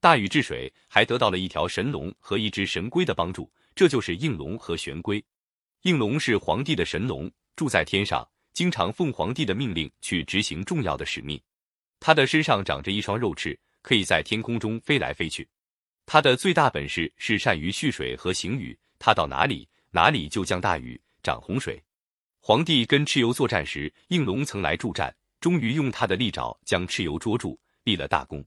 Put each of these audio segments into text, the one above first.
大禹治水还得到了一条神龙和一只神龟的帮助，这就是应龙和玄龟。应龙是皇帝的神龙，住在天上，经常奉皇帝的命令去执行重要的使命。它的身上长着一双肉翅，可以在天空中飞来飞去。它的最大本事是善于蓄水和行雨，它到哪里哪里就降大雨、涨洪水。皇帝跟蚩尤作战时，应龙曾来助战，终于用他的利爪将蚩尤捉住，立了大功。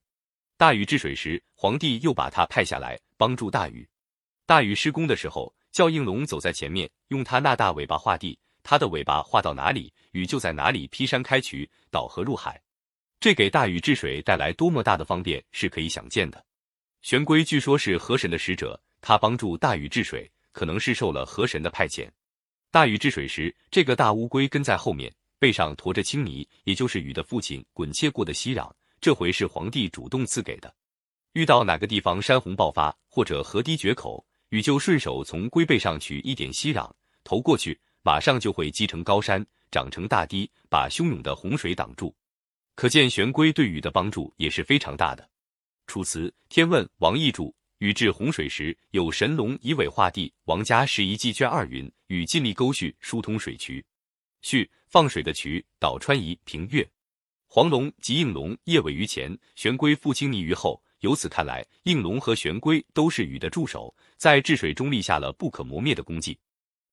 大禹治水时，皇帝又把他派下来帮助大禹。大禹施工的时候，叫应龙走在前面，用他那大尾巴画地，他的尾巴画到哪里，雨就在哪里劈山开渠，导河入海。这给大禹治水带来多么大的方便，是可以想见的。玄龟据说是河神的使者，他帮助大禹治水，可能是受了河神的派遣。大禹治水时，这个大乌龟跟在后面，背上驮着青泥，也就是禹的父亲滚切过的息壤。这回是皇帝主动赐给的。遇到哪个地方山洪爆发或者河堤决口，禹就顺手从龟背上取一点息壤投过去，马上就会积成高山，长成大堤，把汹涌的洪水挡住。可见玄龟对禹的帮助也是非常大的。楚辞《天问》王逸注：禹治洪水时，有神龙以尾画地。王家十一记卷二云：禹尽力沟渠，疏通水渠。序放水的渠，导川夷平越。黄龙及应龙夜尾于前，玄龟复青泥于后。由此看来，应龙和玄龟都是禹的助手，在治水中立下了不可磨灭的功绩。